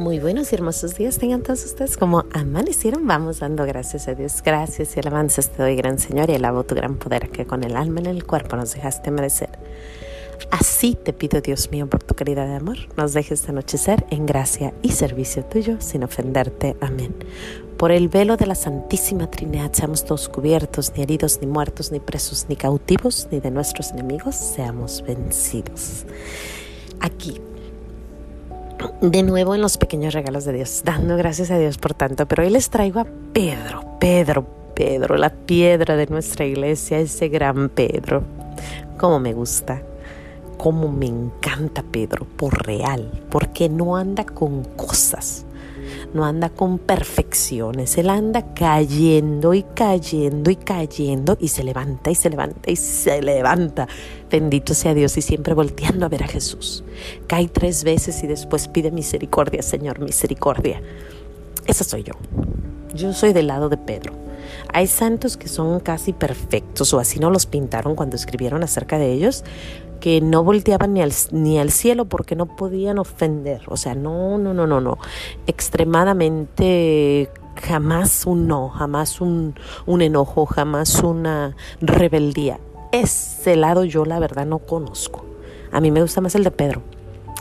Muy buenos y hermosos días tengan todos ustedes como amanecieron. Vamos dando gracias a Dios. Gracias y alabanzas te doy, gran Señor, y alabo tu gran poder que con el alma en el cuerpo nos dejaste merecer. Así te pido, Dios mío, por tu caridad de amor, nos dejes anochecer en gracia y servicio tuyo sin ofenderte. Amén. Por el velo de la Santísima Trinidad seamos todos cubiertos, ni heridos, ni muertos, ni presos, ni cautivos, ni de nuestros enemigos seamos vencidos. Aquí de nuevo en los pequeños regalos de Dios, dando gracias a Dios por tanto, pero hoy les traigo a Pedro, Pedro, Pedro, la piedra de nuestra iglesia, ese gran Pedro. Como me gusta, como me encanta Pedro, por real, porque no anda con cosas no anda con perfecciones, él anda cayendo y cayendo y cayendo y se levanta y se levanta y se levanta. Bendito sea Dios y siempre volteando a ver a Jesús. Cae tres veces y después pide misericordia, Señor, misericordia. Esa soy yo. Yo soy del lado de Pedro. Hay santos que son casi perfectos o así no los pintaron cuando escribieron acerca de ellos, que no volteaban ni al, ni al cielo porque no podían ofender. O sea, no, no, no, no, no. Extremadamente jamás un no, jamás un, un enojo, jamás una rebeldía. Ese lado yo la verdad no conozco. A mí me gusta más el de Pedro.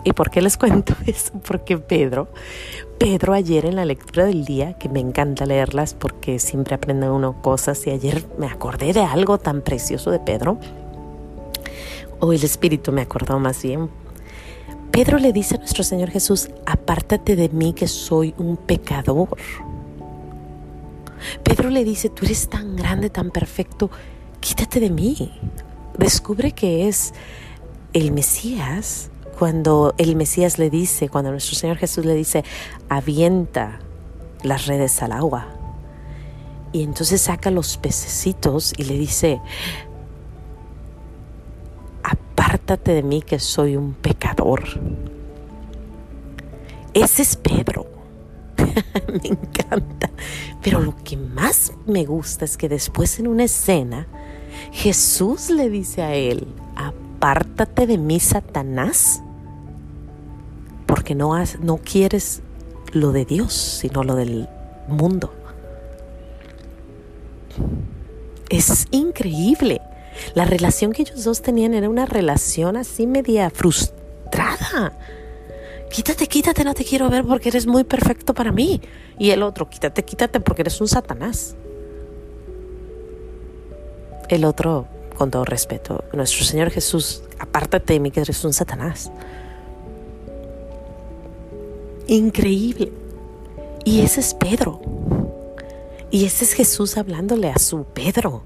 ¿Y por qué les cuento eso? Porque Pedro, Pedro ayer en la lectura del día, que me encanta leerlas porque siempre aprende uno cosas, y ayer me acordé de algo tan precioso de Pedro, o el Espíritu me acordó más bien. Pedro le dice a nuestro Señor Jesús, apártate de mí que soy un pecador. Pedro le dice, tú eres tan grande, tan perfecto, quítate de mí. Descubre que es el Mesías cuando el Mesías le dice, cuando nuestro Señor Jesús le dice, avienta las redes al agua. Y entonces saca los pececitos y le dice, apártate de mí que soy un pecador. Ese es Pedro. me encanta. Pero lo que más me gusta es que después en una escena, Jesús le dice a él, apártate de mí, Satanás, porque no, has, no quieres lo de Dios, sino lo del mundo. Es increíble. La relación que ellos dos tenían era una relación así media frustrada. Quítate, quítate, no te quiero ver porque eres muy perfecto para mí. Y el otro, quítate, quítate porque eres un satanás. El otro, con todo respeto, nuestro Señor Jesús, apártate de mí que eres un satanás. Increíble. Y ese es Pedro. Y ese es Jesús hablándole a su Pedro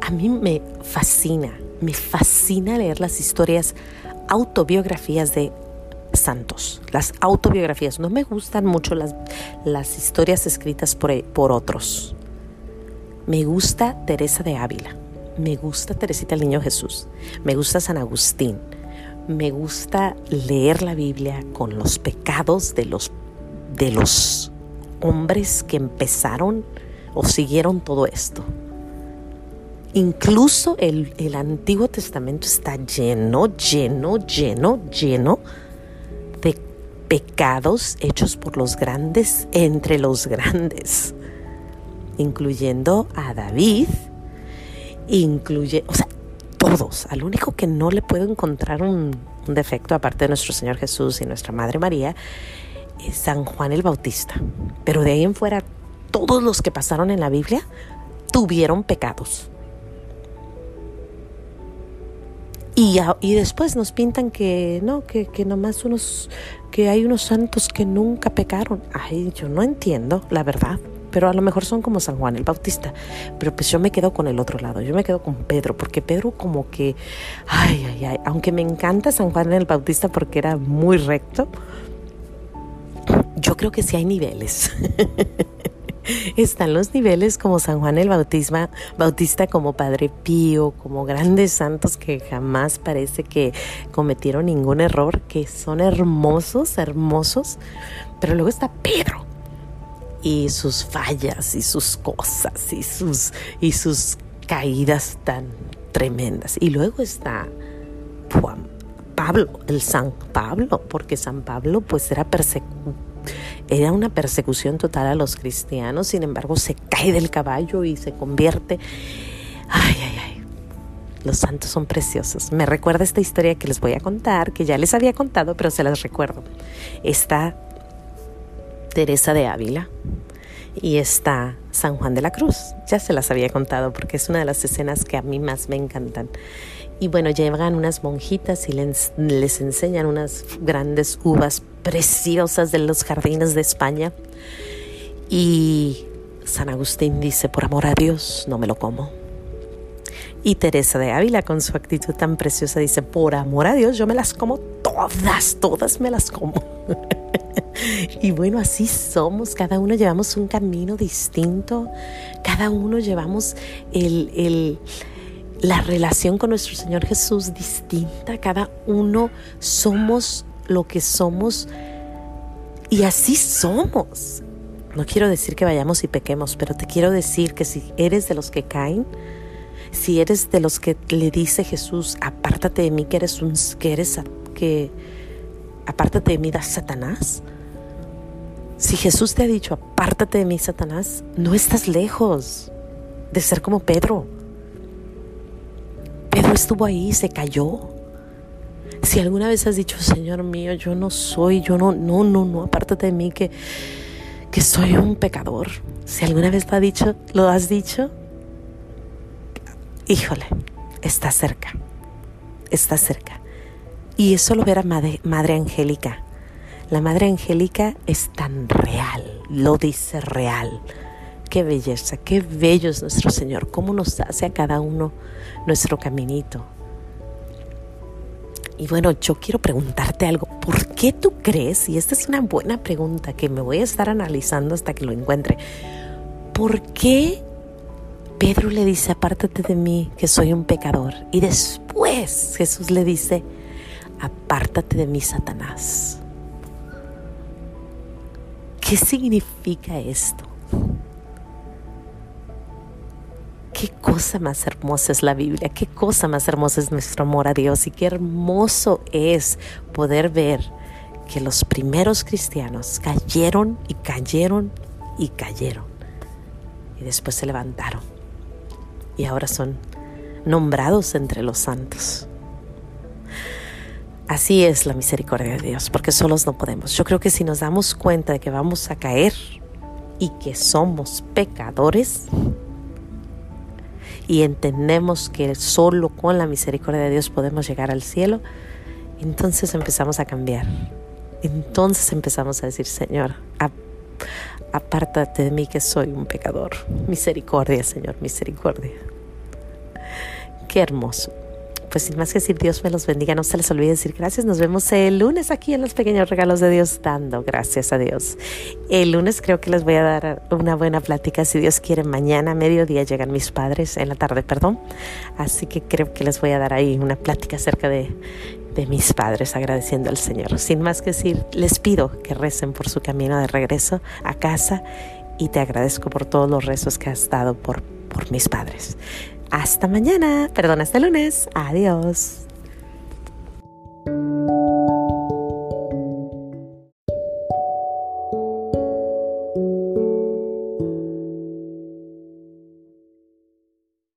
a mí me fascina, me fascina leer las historias, autobiografías de santos, las autobiografías. No me gustan mucho las, las historias escritas por, por otros. Me gusta Teresa de Ávila, me gusta Teresita el Niño Jesús, me gusta San Agustín, me gusta leer la Biblia con los pecados de los, de los hombres que empezaron o siguieron todo esto. Incluso el, Antiguo Testamento está lleno, lleno, lleno, lleno de pecados hechos por los grandes entre los grandes, incluyendo a David, incluye, todos. Al único que no le puedo encontrar un, defecto, aparte de nuestro Señor Jesús y nuestra Madre María, es San Juan el Bautista. Pero de ahí en fuera, todos los que pasaron en la Biblia tuvieron pecados. Y, después nos pintan que no, que, que nomás unos, que hay unos santos que nunca pecaron. Ay, yo no entiendo, la verdad. Pero a lo mejor son como San Juan el Bautista. Pero pues yo me quedo con el otro lado, yo me quedo con Pedro, porque Pedro como que, ay, ay, ay, aunque me encanta San Juan el Bautista porque era muy recto, yo creo que sí hay niveles. están los niveles como San Juan el Bautisma, Bautista, como Padre Pío, como grandes santos que jamás parece que cometieron ningún error, que son hermosos, hermosos. Pero luego está Pedro y sus fallas y sus cosas y sus, y sus caídas tan tremendas. Y luego está Juan, Pablo, el San Pablo, porque San Pablo pues era era una persecución total a los cristianos, sin embargo se cae del caballo y se convierte. Ay, ay, ay. Los santos son preciosos. Me recuerda esta historia que les voy a contar, que ya les había contado, pero se las recuerdo. Está Teresa de Ávila y está San Juan de la Cruz. Ya se las había contado porque es una de las escenas que a mí más me encantan. Y bueno, llegan unas monjitas y les, les enseñan unas grandes uvas preciosas de los jardines de España. Y San Agustín dice, por amor a Dios, no me lo como. Y Teresa de Ávila, con su actitud tan preciosa, dice, por amor a Dios, yo me las como todas, todas me las como. y bueno, así somos, cada uno llevamos un camino distinto, cada uno llevamos el, la relación con nuestro Señor Jesús distinta, cada uno somos lo que somos y así somos. No quiero decir que vayamos y pequemos, pero te quiero decir que si eres de los que caen, si eres de los que le dice Jesús, apártate de mí que eres un que eres que apártate de mí da Satanás. Si Jesús te ha dicho, apártate de mí, Satanás, no estás lejos de ser como Pedro. Pedro estuvo ahí, se cayó. Si alguna vez has dicho, Señor mío, yo no soy, yo no, no, no, no, apártate de mí que, que soy un pecador. Si alguna vez lo, ha dicho, lo has dicho, híjole, está cerca, está cerca. Y eso lo verá Madre, Madre Angélica. La Madre Angélica es tan real, lo dice real. Qué belleza, qué bello es nuestro Señor, cómo nos hace a cada uno nuestro caminito. Y bueno, yo quiero preguntarte algo. ¿Por qué tú crees? Y esta es una buena pregunta que me voy a estar analizando hasta que lo encuentre. ¿Por qué Pedro le dice, apártate de mí, que soy un pecador. Y después Jesús le dice, apártate de mí, Satanás. ¿Qué significa esto? Qué cosa más hermosa es la Biblia, qué cosa más hermosa es nuestro amor a Dios y qué hermoso es poder ver que los primeros cristianos cayeron y cayeron y cayeron y después se levantaron y ahora son nombrados entre los santos. Así es la misericordia de Dios, porque solos no podemos. Yo creo que si nos damos cuenta de que vamos a caer y que somos pecadores y entendemos que solo con la misericordia de Dios podemos llegar al cielo, entonces empezamos a cambiar. Entonces empezamos a decir, Señor, apártate de mí que soy un pecador. Misericordia, Señor, misericordia. Qué hermoso. Pues sin más que decir, Dios me los bendiga. No se les olvide decir gracias. Nos vemos el lunes aquí en los pequeños regalos de Dios, dando gracias a Dios. El lunes creo que les voy a dar una buena plática. Si Dios quiere, mañana, mediodía, llegan mis padres, en la tarde, perdón. Así que creo que les voy a dar ahí una plática acerca de, de mis padres, agradeciendo al Señor. Sin más que decir, les pido que recen por su camino de regreso a casa y te agradezco por todos los rezos que has dado por, por mis padres. Hasta mañana, perdón, hasta lunes. Adiós.